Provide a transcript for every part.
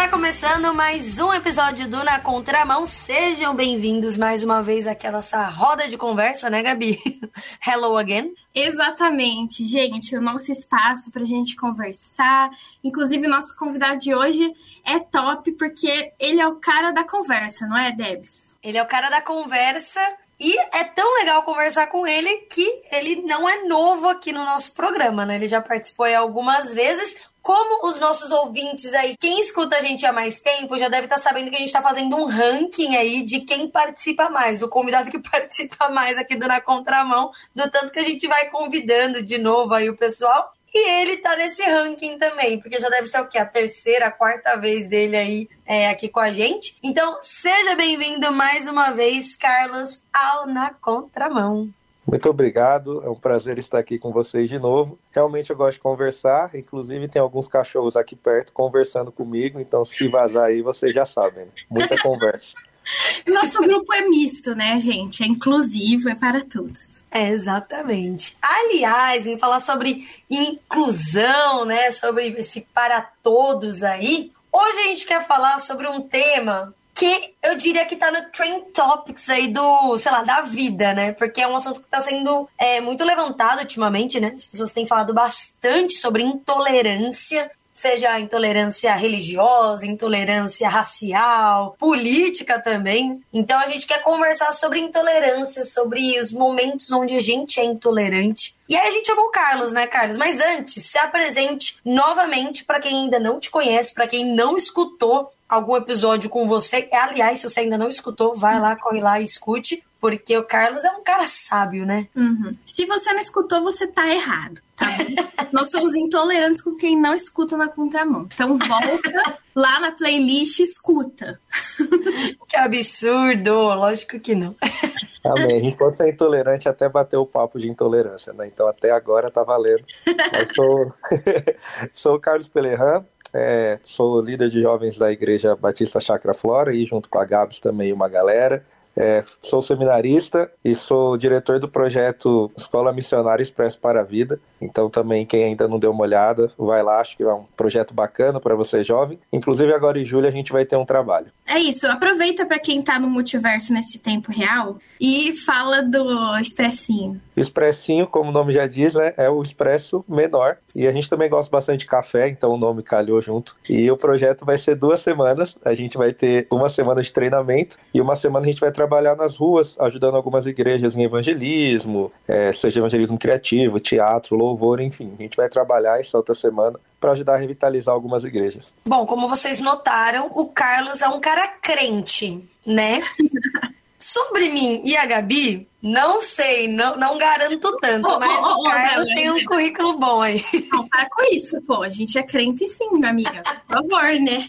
Está começando mais um episódio do Na Contramão. Sejam bem-vindos mais uma vez aqui à nossa roda de conversa, né, Gabi? Hello again. Exatamente, gente, o nosso espaço para a gente conversar. Inclusive, o nosso convidado de hoje é top porque ele é o cara da conversa, não é, Debs? Ele é o cara da conversa e é tão legal conversar com ele que ele não é novo aqui no nosso programa, né? Ele já participou algumas vezes. Como os nossos ouvintes aí, quem escuta a gente há mais tempo, já deve estar tá sabendo que a gente está fazendo um ranking aí de quem participa mais, do convidado que participa mais aqui do Na Contramão, do tanto que a gente vai convidando de novo aí o pessoal. E ele tá nesse ranking também, porque já deve ser o quê? A terceira, a quarta vez dele aí é, aqui com a gente. Então, seja bem-vindo mais uma vez, Carlos, ao Na Contramão. Muito obrigado, é um prazer estar aqui com vocês de novo. Realmente eu gosto de conversar, inclusive tem alguns cachorros aqui perto conversando comigo, então se vazar aí vocês já sabem, né? muita conversa. Nosso grupo é misto, né, gente? É inclusivo, é para todos. É, exatamente. Aliás, em falar sobre inclusão, né, sobre esse para todos aí, hoje a gente quer falar sobre um tema que eu diria que tá no Trend Topics aí do, sei lá, da vida, né? Porque é um assunto que tá sendo é, muito levantado ultimamente, né? As pessoas têm falado bastante sobre intolerância seja intolerância religiosa, intolerância racial, política também. Então a gente quer conversar sobre intolerância, sobre os momentos onde a gente é intolerante. E aí a gente chamou o Carlos, né, Carlos? Mas antes, se apresente novamente para quem ainda não te conhece, para quem não escutou algum episódio com você. Aliás, se você ainda não escutou, vai lá, corre lá e escute, porque o Carlos é um cara sábio, né? Uhum. Se você não escutou, você tá errado, tá Nós somos intolerantes com quem não escuta na contramão. Então volta lá na playlist e escuta. Que absurdo! Lógico que não. Amém. A gente pode ser intolerante até bater o papo de intolerância, né? Então até agora tá valendo. Eu sou, sou o Carlos Pelerran, é, sou líder de jovens da Igreja Batista Chacra Flora e junto com a Gabs também uma galera. É, sou seminarista e sou diretor do projeto Escola Missionária Expresso para a Vida. Então também quem ainda não deu uma olhada, vai lá, acho que é um projeto bacana para você jovem. Inclusive agora em julho a gente vai ter um trabalho. É isso, aproveita para quem está no multiverso nesse tempo real e fala do expressinho. Expressinho, como o nome já diz, né, é o expresso menor. E a gente também gosta bastante de café, então o nome calhou junto. E o projeto vai ser duas semanas. A gente vai ter uma semana de treinamento e uma semana a gente vai trabalhar nas ruas, ajudando algumas igrejas em evangelismo, é, seja evangelismo criativo, teatro, louvor, enfim. A gente vai trabalhar essa outra semana para ajudar a revitalizar algumas igrejas. Bom, como vocês notaram, o Carlos é um cara crente, né? Sobre mim e a Gabi, não sei, não, não garanto tanto, oh, mas oh, o Carlos oh, tem um currículo bom aí. Não, para com isso, pô. A gente é crente sim, minha amiga. Por favor, né?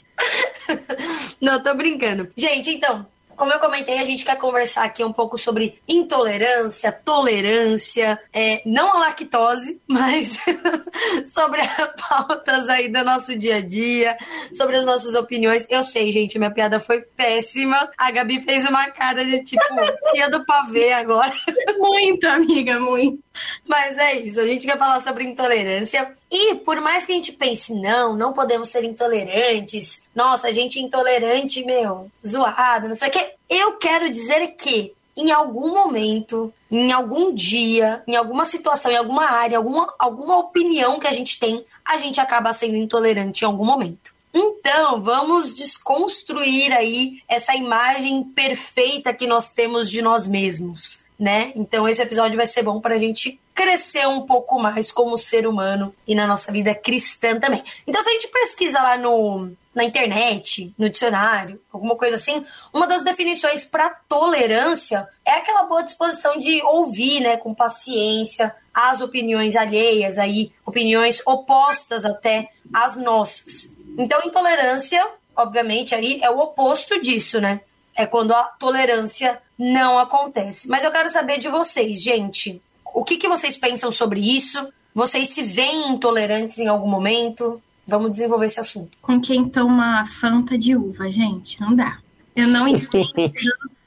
não, tô brincando. Gente, então, como eu comentei, a gente quer conversar aqui um pouco sobre intolerância, tolerância, é, não a lactose, mas sobre pautas aí do nosso dia a dia, sobre as nossas opiniões. Eu sei, gente, minha piada foi péssima. A Gabi fez uma cara de tipo, tia do pavê agora. Muito, amiga, muito. Mas é isso, a gente quer falar sobre intolerância. E por mais que a gente pense, não, não podemos ser intolerantes, nossa, gente é intolerante, meu, zoado, não sei o que. Eu quero dizer que em algum momento, em algum dia, em alguma situação, em alguma área, alguma, alguma opinião que a gente tem, a gente acaba sendo intolerante em algum momento. Então, vamos desconstruir aí essa imagem perfeita que nós temos de nós mesmos né? Então esse episódio vai ser bom para a gente crescer um pouco mais como ser humano e na nossa vida cristã também. Então se a gente pesquisa lá no na internet, no dicionário, alguma coisa assim, uma das definições para tolerância é aquela boa disposição de ouvir, né, com paciência as opiniões alheias aí, opiniões opostas até às nossas. Então intolerância, obviamente aí é o oposto disso, né? É quando a tolerância não acontece. Mas eu quero saber de vocês, gente. O que, que vocês pensam sobre isso? Vocês se veem intolerantes em algum momento? Vamos desenvolver esse assunto. Com quem toma fanta de uva, gente, não dá. Eu não entendo.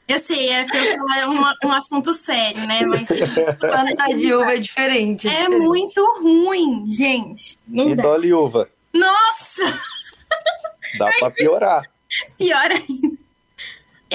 Eu sei, era que eu falar um, um assunto sério, né? Mas fanta de uva é diferente. É, é diferente. muito ruim, gente. Não e dá. dole uva. Nossa! Dá para piorar. Pior ainda.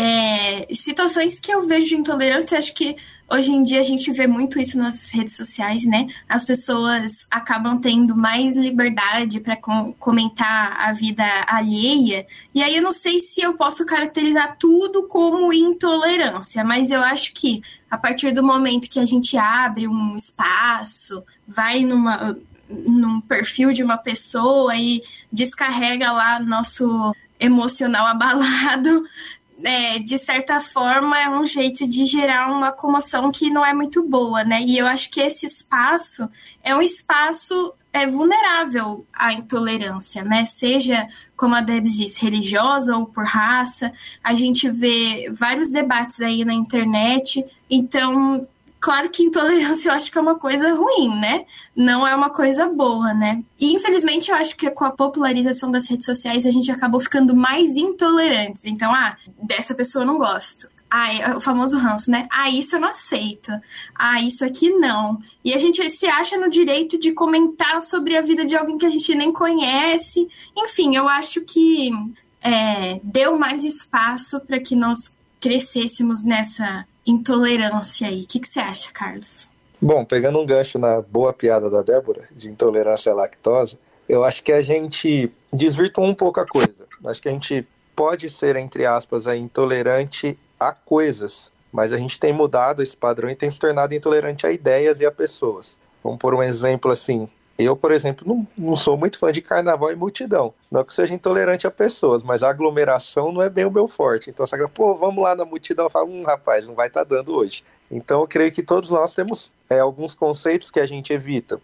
É, situações que eu vejo de intolerância, acho que hoje em dia a gente vê muito isso nas redes sociais, né? As pessoas acabam tendo mais liberdade para com, comentar a vida alheia. E aí eu não sei se eu posso caracterizar tudo como intolerância, mas eu acho que a partir do momento que a gente abre um espaço, vai numa num perfil de uma pessoa e descarrega lá nosso emocional abalado, é, de certa forma, é um jeito de gerar uma comoção que não é muito boa, né? E eu acho que esse espaço é um espaço é vulnerável à intolerância, né? Seja, como a Debs disse, religiosa ou por raça. A gente vê vários debates aí na internet. Então, Claro que intolerância eu acho que é uma coisa ruim, né? Não é uma coisa boa, né? E infelizmente eu acho que com a popularização das redes sociais a gente acabou ficando mais intolerantes. Então, ah, dessa pessoa eu não gosto. Ah, é o famoso ranço, né? Ah, isso eu não aceito. Ah, isso aqui não. E a gente se acha no direito de comentar sobre a vida de alguém que a gente nem conhece. Enfim, eu acho que é, deu mais espaço para que nós crescêssemos nessa intolerância aí. O que, que você acha, Carlos? Bom, pegando um gancho na boa piada da Débora, de intolerância à lactose, eu acho que a gente desvirtuou um pouco a coisa. Acho que a gente pode ser, entre aspas, intolerante a coisas, mas a gente tem mudado esse padrão e tem se tornado intolerante a ideias e a pessoas. Vamos por um exemplo assim, eu, por exemplo, não, não sou muito fã de carnaval e multidão. Não que seja intolerante a pessoas, mas a aglomeração não é bem o meu forte. Então, fala, pô, vamos lá na multidão. Eu falo, hum, rapaz, não vai estar tá dando hoje. Então, eu creio que todos nós temos é, alguns conceitos que a gente evita.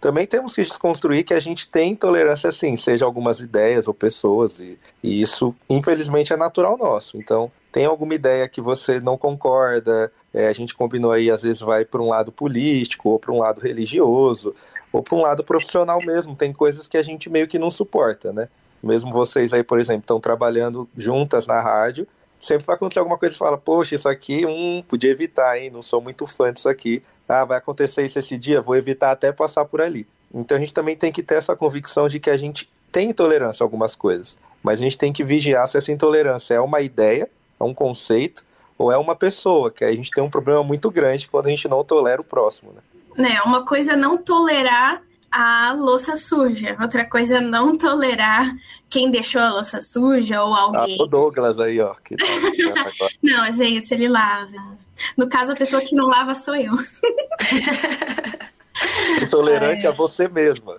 Também temos que desconstruir que a gente tem intolerância sim, seja algumas ideias ou pessoas, e, e isso, infelizmente, é natural nosso. Então, tem alguma ideia que você não concorda, é, a gente combinou aí, às vezes vai para um lado político ou para um lado religioso, ou para um lado profissional mesmo. Tem coisas que a gente meio que não suporta, né? Mesmo vocês aí, por exemplo, estão trabalhando juntas na rádio, sempre vai acontecer alguma coisa e fala, poxa, isso aqui, hum, podia evitar, hein? Não sou muito fã disso aqui. Ah, vai acontecer isso esse dia, vou evitar até passar por ali. Então a gente também tem que ter essa convicção de que a gente tem intolerância a algumas coisas, mas a gente tem que vigiar se essa intolerância é uma ideia, é um conceito, ou é uma pessoa, que a gente tem um problema muito grande quando a gente não tolera o próximo, né? Né, uma coisa é não tolerar a louça suja, outra coisa é não tolerar quem deixou a louça suja ou alguém. Ah, o Douglas aí, ó. Que tá não, gente, ele lava. No caso, a pessoa que não lava sou eu. Intolerante é. a você mesma.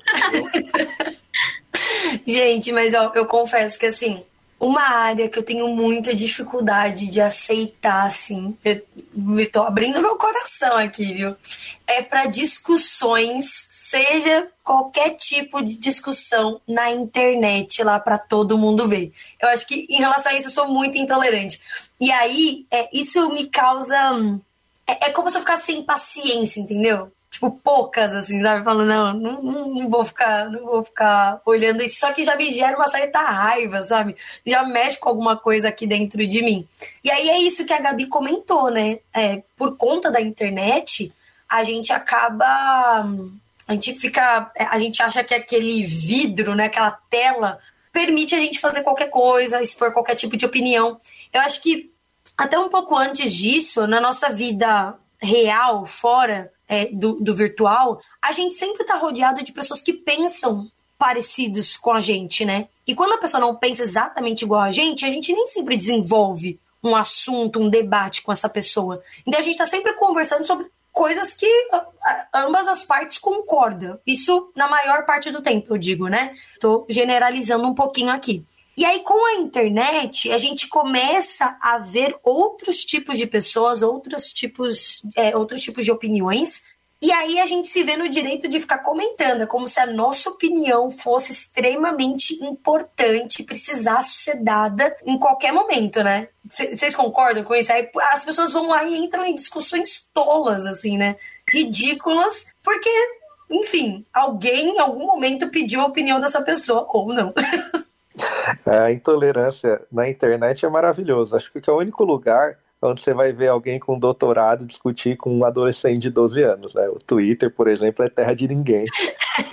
gente, mas ó, eu confesso que assim, uma área que eu tenho muita dificuldade de aceitar, assim, eu tô abrindo meu coração aqui, viu? É para discussões, seja qualquer tipo de discussão na internet lá para todo mundo ver. Eu acho que em relação a isso eu sou muito intolerante. E aí, é, isso me causa. Hum, é, é como se eu ficasse sem paciência, entendeu? Tipo, poucas, assim, sabe? Falando, não, não, não, vou ficar, não vou ficar olhando isso. Só que já me gera uma certa raiva, sabe? Já mexe com alguma coisa aqui dentro de mim. E aí é isso que a Gabi comentou, né? É, por conta da internet, a gente acaba. A gente fica. A gente acha que aquele vidro, né? Aquela tela permite a gente fazer qualquer coisa, expor qualquer tipo de opinião. Eu acho que até um pouco antes disso, na nossa vida real, fora é, do, do virtual, a gente sempre está rodeado de pessoas que pensam parecidos com a gente, né? E quando a pessoa não pensa exatamente igual a gente, a gente nem sempre desenvolve um assunto, um debate com essa pessoa. Então a gente está sempre conversando sobre coisas que ambas as partes concordam. Isso na maior parte do tempo, eu digo, né? Tô generalizando um pouquinho aqui. E aí, com a internet, a gente começa a ver outros tipos de pessoas, outros tipos, é, outros tipos de opiniões. E aí a gente se vê no direito de ficar comentando, é como se a nossa opinião fosse extremamente importante, precisasse ser dada em qualquer momento, né? Vocês concordam com isso? Aí as pessoas vão lá e entram em discussões tolas, assim, né? Ridículas, porque, enfim, alguém em algum momento pediu a opinião dessa pessoa, ou não. A intolerância na internet é maravilhoso. Acho que é o único lugar onde você vai ver alguém com doutorado discutir com um adolescente de 12 anos, né? O Twitter, por exemplo, é terra de ninguém.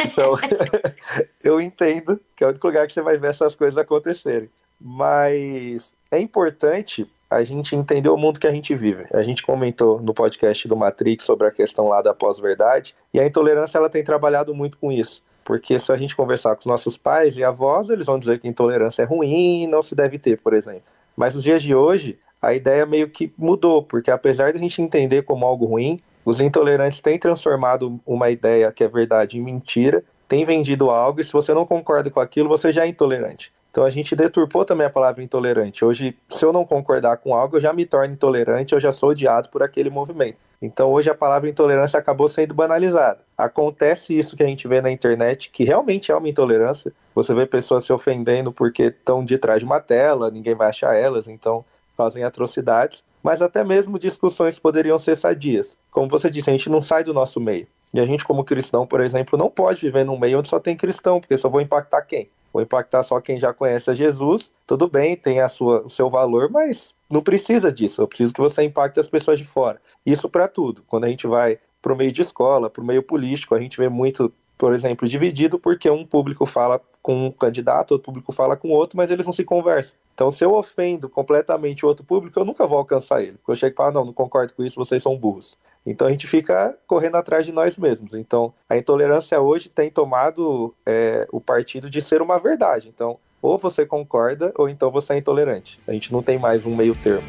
Então, eu entendo que é o único lugar que você vai ver essas coisas acontecerem. Mas é importante a gente entender o mundo que a gente vive. A gente comentou no podcast do Matrix sobre a questão lá da pós-verdade, e a intolerância ela tem trabalhado muito com isso. Porque se a gente conversar com os nossos pais e avós, eles vão dizer que intolerância é ruim e não se deve ter, por exemplo. Mas nos dias de hoje, a ideia meio que mudou, porque apesar de a gente entender como algo ruim, os intolerantes têm transformado uma ideia que é verdade em mentira, têm vendido algo e se você não concorda com aquilo, você já é intolerante. Então a gente deturpou também a palavra intolerante. Hoje, se eu não concordar com algo, eu já me torno intolerante, eu já sou odiado por aquele movimento. Então hoje a palavra intolerância acabou sendo banalizada. Acontece isso que a gente vê na internet, que realmente é uma intolerância. Você vê pessoas se ofendendo porque estão de trás de uma tela, ninguém vai achar elas, então fazem atrocidades. Mas até mesmo discussões poderiam ser sadias. Como você disse, a gente não sai do nosso meio. E a gente, como cristão, por exemplo, não pode viver num meio onde só tem cristão, porque só vou impactar quem? Vou impactar só quem já conhece a Jesus. Tudo bem, tem a sua, o seu valor, mas não precisa disso. Eu preciso que você impacte as pessoas de fora. Isso para tudo. Quando a gente vai para o meio de escola, para o meio político, a gente vê muito, por exemplo, dividido porque um público fala com um candidato, outro público fala com outro, mas eles não se conversam. Então, se eu ofendo completamente o outro público, eu nunca vou alcançar ele. Porque eu chego e falo, não, não concordo com isso, vocês são burros. Então a gente fica correndo atrás de nós mesmos. Então a intolerância hoje tem tomado é, o partido de ser uma verdade. Então, ou você concorda, ou então você é intolerante. A gente não tem mais um meio termo.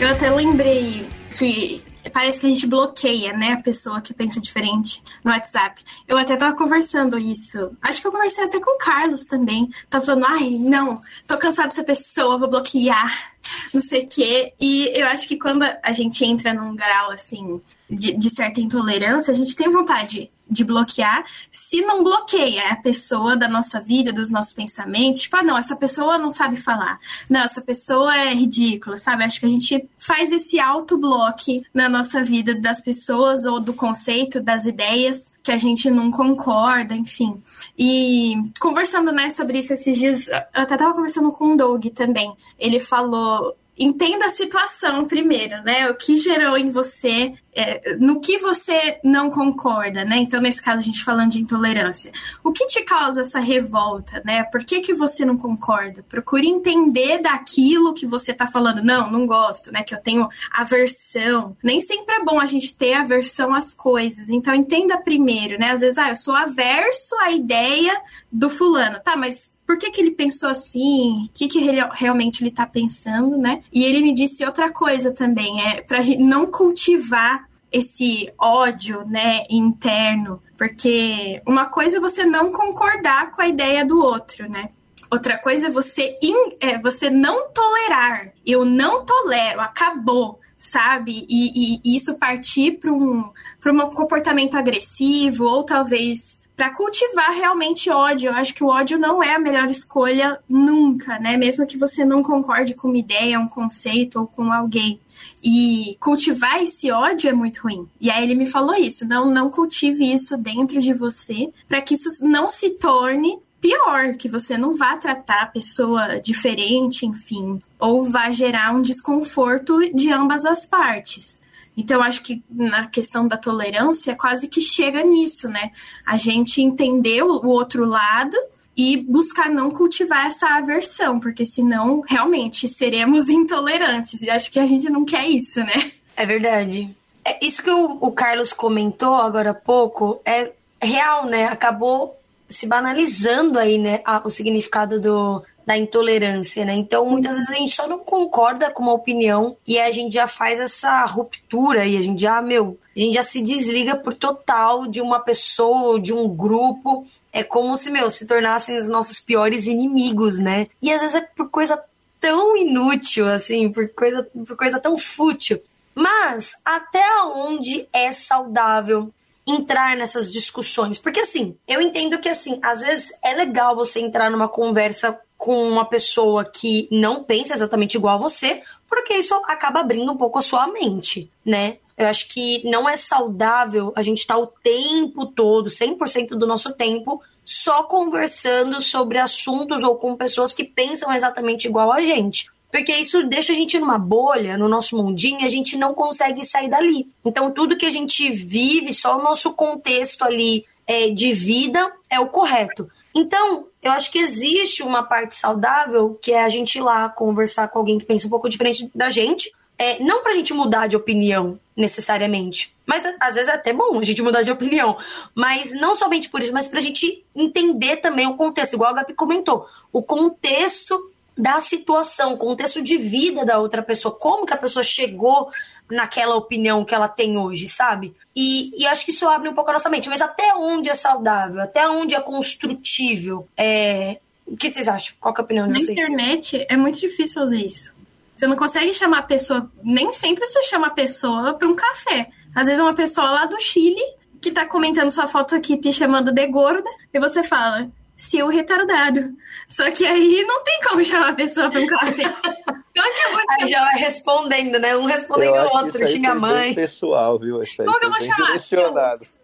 Eu até lembrei que parece que a gente bloqueia, né, a pessoa que pensa diferente no WhatsApp. Eu até tava conversando isso. Acho que eu conversei até com o Carlos também. Tava falando, ai, não, tô cansado dessa pessoa, vou bloquear, não sei o quê. E eu acho que quando a gente entra num grau, assim, de, de certa intolerância, a gente tem vontade de bloquear, se não bloqueia a pessoa da nossa vida, dos nossos pensamentos, tipo, ah, não, essa pessoa não sabe falar, não, essa pessoa é ridícula, sabe? Acho que a gente faz esse auto-bloque na nossa vida das pessoas ou do conceito, das ideias que a gente não concorda, enfim. E conversando né, sobre isso esses dias, eu até tava conversando com o Doug também. Ele falou entenda a situação primeiro, né? O que gerou em você, é, no que você não concorda, né? Então, nesse caso, a gente falando de intolerância. O que te causa essa revolta, né? Por que, que você não concorda? Procure entender daquilo que você tá falando. Não, não gosto, né? Que eu tenho aversão. Nem sempre é bom a gente ter aversão às coisas. Então, entenda primeiro, né? Às vezes, ah, eu sou averso à ideia do fulano. Tá, mas por que, que ele pensou assim, o que, que ele, realmente ele está pensando, né? E ele me disse outra coisa também, é para não cultivar esse ódio, né, interno, porque uma coisa é você não concordar com a ideia do outro, né? Outra coisa é você, in, é, você não tolerar. Eu não tolero, acabou sabe? E, e, e isso partir para um, um comportamento agressivo ou talvez para cultivar realmente ódio. Eu acho que o ódio não é a melhor escolha nunca, né? Mesmo que você não concorde com uma ideia, um conceito ou com alguém. E cultivar esse ódio é muito ruim. E aí ele me falou isso, não não cultive isso dentro de você, para que isso não se torne pior, que você não vá tratar a pessoa diferente, enfim, ou vá gerar um desconforto de ambas as partes. Então, acho que na questão da tolerância, quase que chega nisso, né? A gente entender o outro lado e buscar não cultivar essa aversão, porque senão realmente seremos intolerantes. E acho que a gente não quer isso, né? É verdade. É, isso que o, o Carlos comentou agora há pouco é real, né? Acabou se banalizando aí, né, a, o significado do, da intolerância, né? Então, muitas vezes a gente só não concorda com uma opinião e a gente já faz essa ruptura e a gente já, meu, a gente já se desliga por total de uma pessoa, de um grupo. É como se, meu, se tornassem os nossos piores inimigos, né? E às vezes é por coisa tão inútil, assim, por coisa, por coisa tão fútil. Mas até onde é saudável entrar nessas discussões? Porque assim, eu entendo que assim, às vezes é legal você entrar numa conversa com uma pessoa que não pensa exatamente igual a você, porque isso acaba abrindo um pouco a sua mente, né? Eu acho que não é saudável a gente estar tá o tempo todo, 100% do nosso tempo, só conversando sobre assuntos ou com pessoas que pensam exatamente igual a gente. Porque isso deixa a gente numa bolha, no nosso mundinho, a gente não consegue sair dali. Então, tudo que a gente vive, só o nosso contexto ali é, de vida é o correto. Então, eu acho que existe uma parte saudável que é a gente ir lá conversar com alguém que pensa um pouco diferente da gente. É, não pra gente mudar de opinião, necessariamente. Mas às vezes é até bom a gente mudar de opinião. Mas não somente por isso, mas pra gente entender também o contexto, igual a Gabi comentou. O contexto da situação, contexto de vida da outra pessoa, como que a pessoa chegou naquela opinião que ela tem hoje, sabe? E, e acho que isso abre um pouco a nossa mente. Mas até onde é saudável? Até onde é construtível? É... O que vocês acham? Qual é a opinião de Na vocês? Na internet é muito difícil fazer isso. Você não consegue chamar a pessoa. Nem sempre você chama a pessoa para um café. Às vezes é uma pessoa lá do Chile que tá comentando sua foto aqui te chamando de gorda, e você fala, seu retardado. Só que aí não tem como chamar a pessoa para um café. Como que eu vou Aí já vai respondendo, né? Um respondendo o outro, xinga a mãe. pessoal, viu? Isso Como que eu vou chamar? Seu,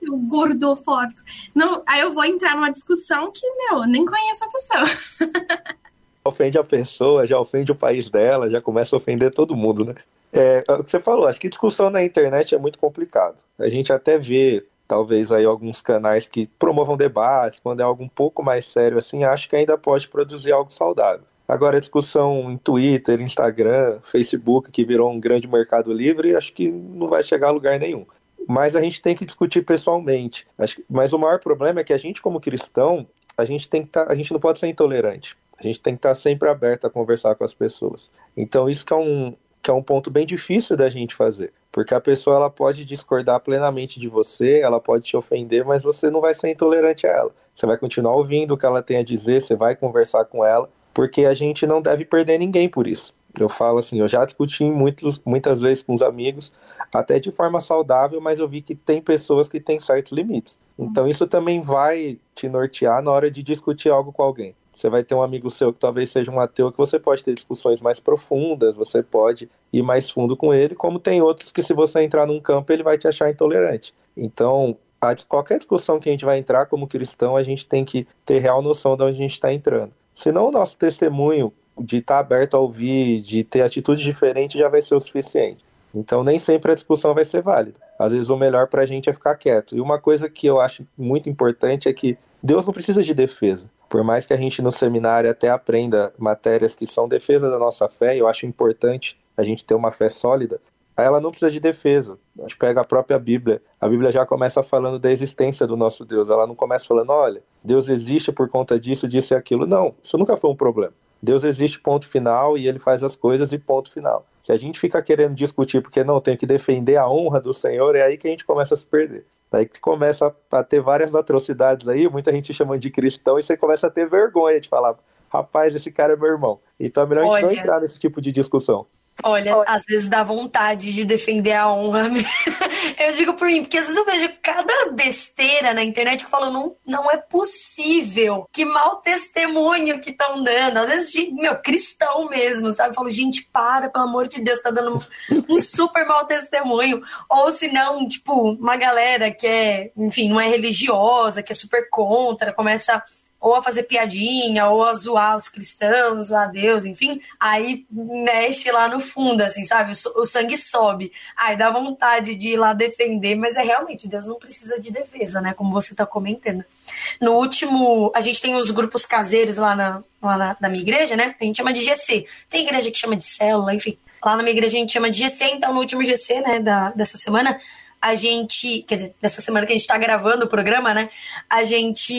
seu gordo forte. Não, aí eu vou entrar numa discussão que, meu, nem conheço a pessoa. ofende a pessoa, já ofende o país dela, já começa a ofender todo mundo, né? É, é o que você falou, acho que discussão na internet é muito complicado. A gente até vê talvez aí alguns canais que promovam debates, quando é algo um pouco mais sério assim, acho que ainda pode produzir algo saudável. Agora a discussão em Twitter, Instagram, Facebook, que virou um grande mercado livre, acho que não vai chegar a lugar nenhum. Mas a gente tem que discutir pessoalmente. Mas o maior problema é que a gente, como cristão, a gente tem que tá, a gente não pode ser intolerante. A gente tem que estar sempre aberto a conversar com as pessoas. Então isso que é um, que é um ponto bem difícil da gente fazer. Porque a pessoa ela pode discordar plenamente de você, ela pode te ofender, mas você não vai ser intolerante a ela. Você vai continuar ouvindo o que ela tem a dizer, você vai conversar com ela, porque a gente não deve perder ninguém por isso. Eu falo assim, eu já discuti muitos, muitas vezes com os amigos, até de forma saudável, mas eu vi que tem pessoas que têm certos limites. Então isso também vai te nortear na hora de discutir algo com alguém. Você vai ter um amigo seu que talvez seja um ateu que você pode ter discussões mais profundas, você pode ir mais fundo com ele, como tem outros que se você entrar num campo ele vai te achar intolerante. Então, a, qualquer discussão que a gente vai entrar como cristão, a gente tem que ter real noção de onde a gente está entrando. Senão o nosso testemunho de estar tá aberto a ouvir, de ter atitude diferente já vai ser o suficiente. Então nem sempre a discussão vai ser válida. Às vezes o melhor para a gente é ficar quieto. E uma coisa que eu acho muito importante é que Deus não precisa de defesa. Por mais que a gente no seminário até aprenda matérias que são defesa da nossa fé, eu acho importante a gente ter uma fé sólida, ela não precisa de defesa. A gente pega a própria Bíblia. A Bíblia já começa falando da existência do nosso Deus. Ela não começa falando, olha, Deus existe por conta disso, disso e aquilo. Não, isso nunca foi um problema. Deus existe, ponto final, e ele faz as coisas e ponto final. Se a gente fica querendo discutir porque não, tem que defender a honra do Senhor, é aí que a gente começa a se perder. Daí que começa a ter várias atrocidades aí, muita gente chamando de cristão, e você começa a ter vergonha de falar, rapaz, esse cara é meu irmão. Então é melhor Olha, a gente não entrar nesse tipo de discussão. Olha, às vezes dá vontade de defender a honra. eu digo por mim, porque às vezes eu vejo cada besteira na internet que eu falo, não, não é possível. Que mau testemunho que estão dando. Às vezes, de, meu, cristão mesmo, sabe? Eu falo, gente, para, pelo amor de Deus, tá dando um, super mau testemunho. Ou se não, tipo, uma galera que é, enfim, não é religiosa, que é super contra, começa ou a fazer piadinha, ou a zoar os cristãos, zoar Deus, enfim, aí mexe lá no fundo, assim, sabe? O, o sangue sobe. Aí dá vontade de ir lá defender, mas é realmente, Deus não precisa de defesa, né? Como você tá comentando. No último, a gente tem os grupos caseiros lá na, lá na, na minha igreja, né? A gente chama de GC. Tem igreja que chama de célula, enfim. Lá na minha igreja a gente chama de GC, então no último GC, né, da, dessa semana, a gente, quer dizer, dessa semana que a gente está gravando o programa, né? A gente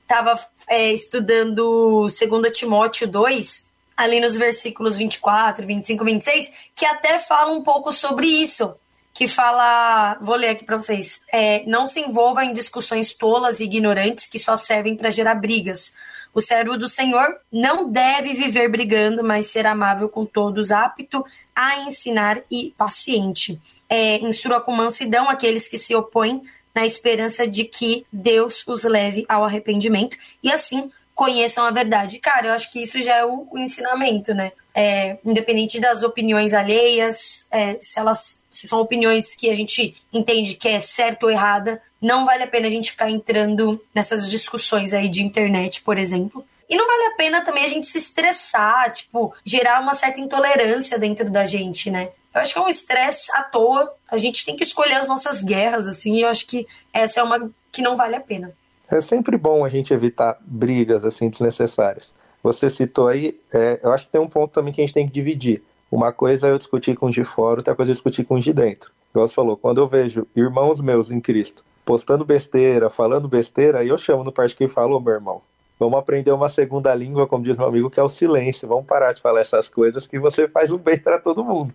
estava é, estudando 2 Timóteo 2, ali nos versículos 24, 25, 26, que até fala um pouco sobre isso. Que fala, vou ler aqui para vocês: é, não se envolva em discussões tolas e ignorantes que só servem para gerar brigas. O servo do Senhor não deve viver brigando, mas ser amável com todos, apto a ensinar e paciente é, instrua com mansidão aqueles que se opõem, na esperança de que Deus os leve ao arrependimento, e assim conheçam a verdade. Cara, eu acho que isso já é o, o ensinamento, né? É, independente das opiniões alheias, é, se elas se são opiniões que a gente entende que é certo ou errada, não vale a pena a gente ficar entrando nessas discussões aí de internet, por exemplo. E não vale a pena também a gente se estressar, tipo, gerar uma certa intolerância dentro da gente, né? Eu acho que é um estresse à toa. A gente tem que escolher as nossas guerras, assim, e eu acho que essa é uma que não vale a pena. É sempre bom a gente evitar brigas, assim, desnecessárias. Você citou aí, é, eu acho que tem um ponto também que a gente tem que dividir. Uma coisa é eu discutir com os de fora, outra coisa é eu discutir com os de dentro. Igual você falou, quando eu vejo irmãos meus em Cristo postando besteira, falando besteira, aí eu chamo no parte que fala, ô meu irmão, vamos aprender uma segunda língua, como diz meu amigo, que é o silêncio. Vamos parar de falar essas coisas que você faz um bem para todo mundo.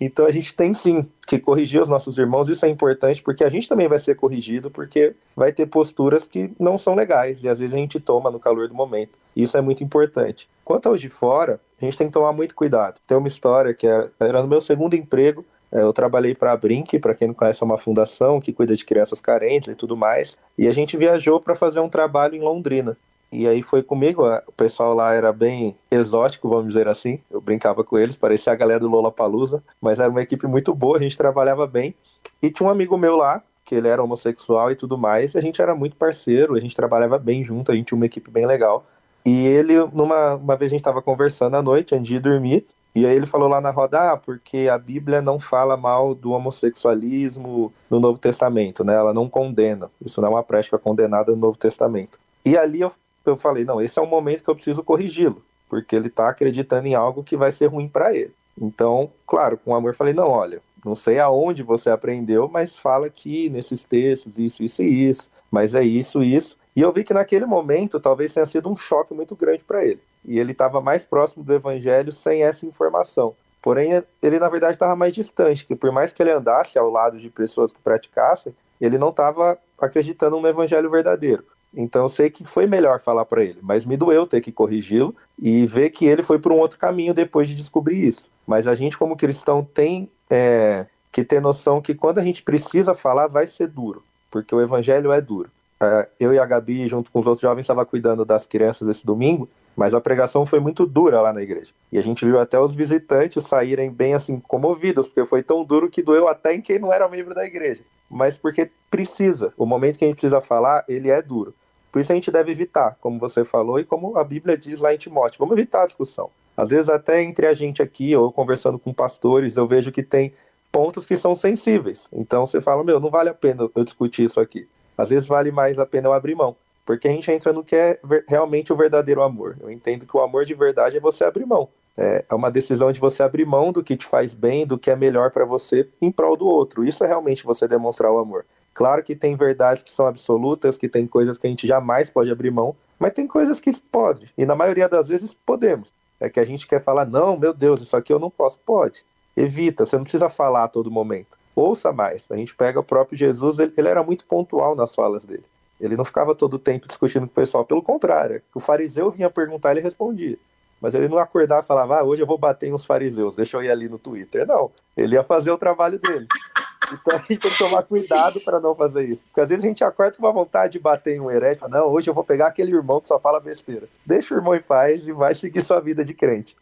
Então a gente tem sim que corrigir os nossos irmãos, isso é importante porque a gente também vai ser corrigido, porque vai ter posturas que não são legais e às vezes a gente toma no calor do momento. Isso é muito importante. Quanto aos de fora, a gente tem que tomar muito cuidado. Tem uma história que era no meu segundo emprego, é, eu trabalhei para a Brink, para quem não conhece, é uma fundação que cuida de crianças carentes e tudo mais. E a gente viajou para fazer um trabalho em Londrina. E aí foi comigo, o pessoal lá era bem exótico, vamos dizer assim. Eu brincava com eles, parecia a galera do Lola Palusa, mas era uma equipe muito boa, a gente trabalhava bem. E tinha um amigo meu lá, que ele era homossexual e tudo mais, e a gente era muito parceiro, a gente trabalhava bem junto, a gente tinha uma equipe bem legal. E ele, numa uma vez a gente estava conversando à noite, antes de dormir, e aí ele falou lá na roda, ah, porque a Bíblia não fala mal do homossexualismo no Novo Testamento, né? Ela não condena. Isso não é uma prática condenada no Novo Testamento. E ali eu eu falei, não, esse é o momento que eu preciso corrigi-lo, porque ele está acreditando em algo que vai ser ruim para ele. Então, claro, com amor, falei, não, olha, não sei aonde você aprendeu, mas fala aqui nesses textos, isso, isso e isso, mas é isso, isso. E eu vi que naquele momento talvez tenha sido um choque muito grande para ele. E ele estava mais próximo do evangelho sem essa informação. Porém, ele na verdade estava mais distante, que por mais que ele andasse ao lado de pessoas que praticassem, ele não estava acreditando no evangelho verdadeiro. Então eu sei que foi melhor falar para ele, mas me doeu ter que corrigi-lo e ver que ele foi por um outro caminho depois de descobrir isso. Mas a gente, como cristão, tem é, que ter noção que quando a gente precisa falar, vai ser duro, porque o evangelho é duro. É, eu e a Gabi, junto com os outros jovens, estava cuidando das crianças esse domingo, mas a pregação foi muito dura lá na igreja. E a gente viu até os visitantes saírem bem assim comovidos, porque foi tão duro que doeu até em quem não era membro da igreja mas porque precisa. O momento que a gente precisa falar, ele é duro. Por isso a gente deve evitar, como você falou e como a Bíblia diz lá em Timóteo. Vamos evitar a discussão. Às vezes, até entre a gente aqui, ou conversando com pastores, eu vejo que tem pontos que são sensíveis. Então você fala, meu, não vale a pena eu discutir isso aqui. Às vezes vale mais a pena eu abrir mão. Porque a gente entra no que é realmente o verdadeiro amor. Eu entendo que o amor de verdade é você abrir mão. É, é uma decisão de você abrir mão do que te faz bem, do que é melhor para você em prol do outro. Isso é realmente você demonstrar o amor. Claro que tem verdades que são absolutas, que tem coisas que a gente jamais pode abrir mão, mas tem coisas que pode. E na maioria das vezes podemos. É que a gente quer falar, não, meu Deus, isso aqui eu não posso. Pode. Evita, você não precisa falar a todo momento. Ouça mais. A gente pega o próprio Jesus, ele, ele era muito pontual nas falas dele. Ele não ficava todo o tempo discutindo com o pessoal. Pelo contrário, o fariseu vinha perguntar, ele respondia. Mas ele não acordava e falava, ah, hoje eu vou bater em uns fariseus, deixa eu ir ali no Twitter. Não, ele ia fazer o trabalho dele. Então a gente tem que tomar cuidado para não fazer isso. Porque às vezes a gente acorda com uma vontade de bater em um herege e fala, não, hoje eu vou pegar aquele irmão que só fala besteira. Deixa o irmão em paz e vai seguir sua vida de crente.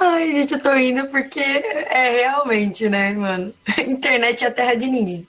Ai, gente, eu tô indo porque é realmente, né, mano? Internet é a terra de ninguém.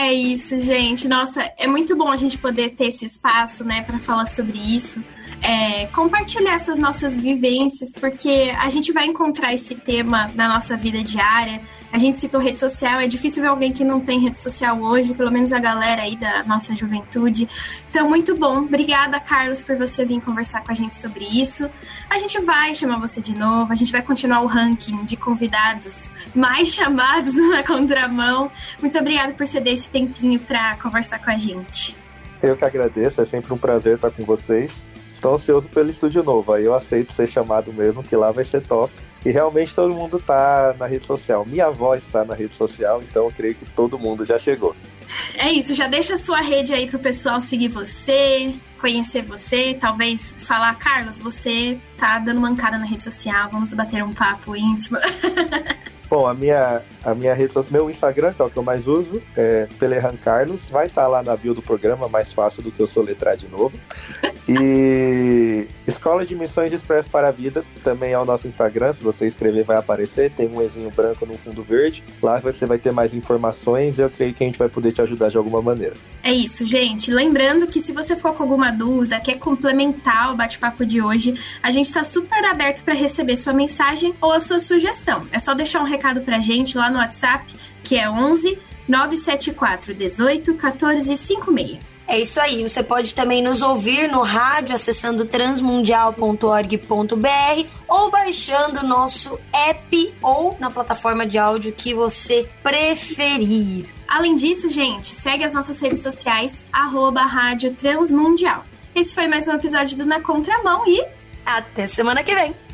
É isso, gente. Nossa, é muito bom a gente poder ter esse espaço, né, para falar sobre isso é, compartilhar essas nossas vivências, porque a gente vai encontrar esse tema na nossa vida diária. A gente citou rede social, é difícil ver alguém que não tem rede social hoje, pelo menos a galera aí da nossa juventude. Então, muito bom. Obrigada, Carlos, por você vir conversar com a gente sobre isso. A gente vai chamar você de novo, a gente vai continuar o ranking de convidados mais chamados na contramão. Muito obrigada por ceder esse tempinho para conversar com a gente. Eu que agradeço, é sempre um prazer estar com vocês. Estou ansioso pelo estúdio novo. Aí eu aceito ser chamado mesmo, que lá vai ser top. E realmente todo mundo tá na rede social. Minha avó está na rede social, então eu creio que todo mundo já chegou. É isso, já deixa a sua rede aí pro pessoal seguir você, conhecer você, talvez falar, Carlos, você tá dando mancada na rede social, vamos bater um papo íntimo. Bom, a minha, a minha rede social, meu Instagram, que é o que eu mais uso, é Pelerran Carlos. Vai estar tá lá na bio do programa, mais fácil do que eu soletrar de novo. E Escola de Missões Expresso para a Vida, também é o nosso Instagram, se você escrever vai aparecer, tem um Ezinho branco no fundo verde. Lá você vai ter mais informações e eu creio que a gente vai poder te ajudar de alguma maneira. É isso, gente. Lembrando que se você for com alguma dúvida, quer complementar o bate-papo de hoje, a gente está super aberto para receber sua mensagem ou a sua sugestão. É só deixar um recado para a gente lá no WhatsApp, que é 11 974 18 14 56. É isso aí. Você pode também nos ouvir no rádio acessando transmundial.org.br ou baixando o nosso app ou na plataforma de áudio que você preferir. Além disso, gente, segue as nossas redes sociais, arroba Rádio Transmundial. Esse foi mais um episódio do Na Contramão e até semana que vem!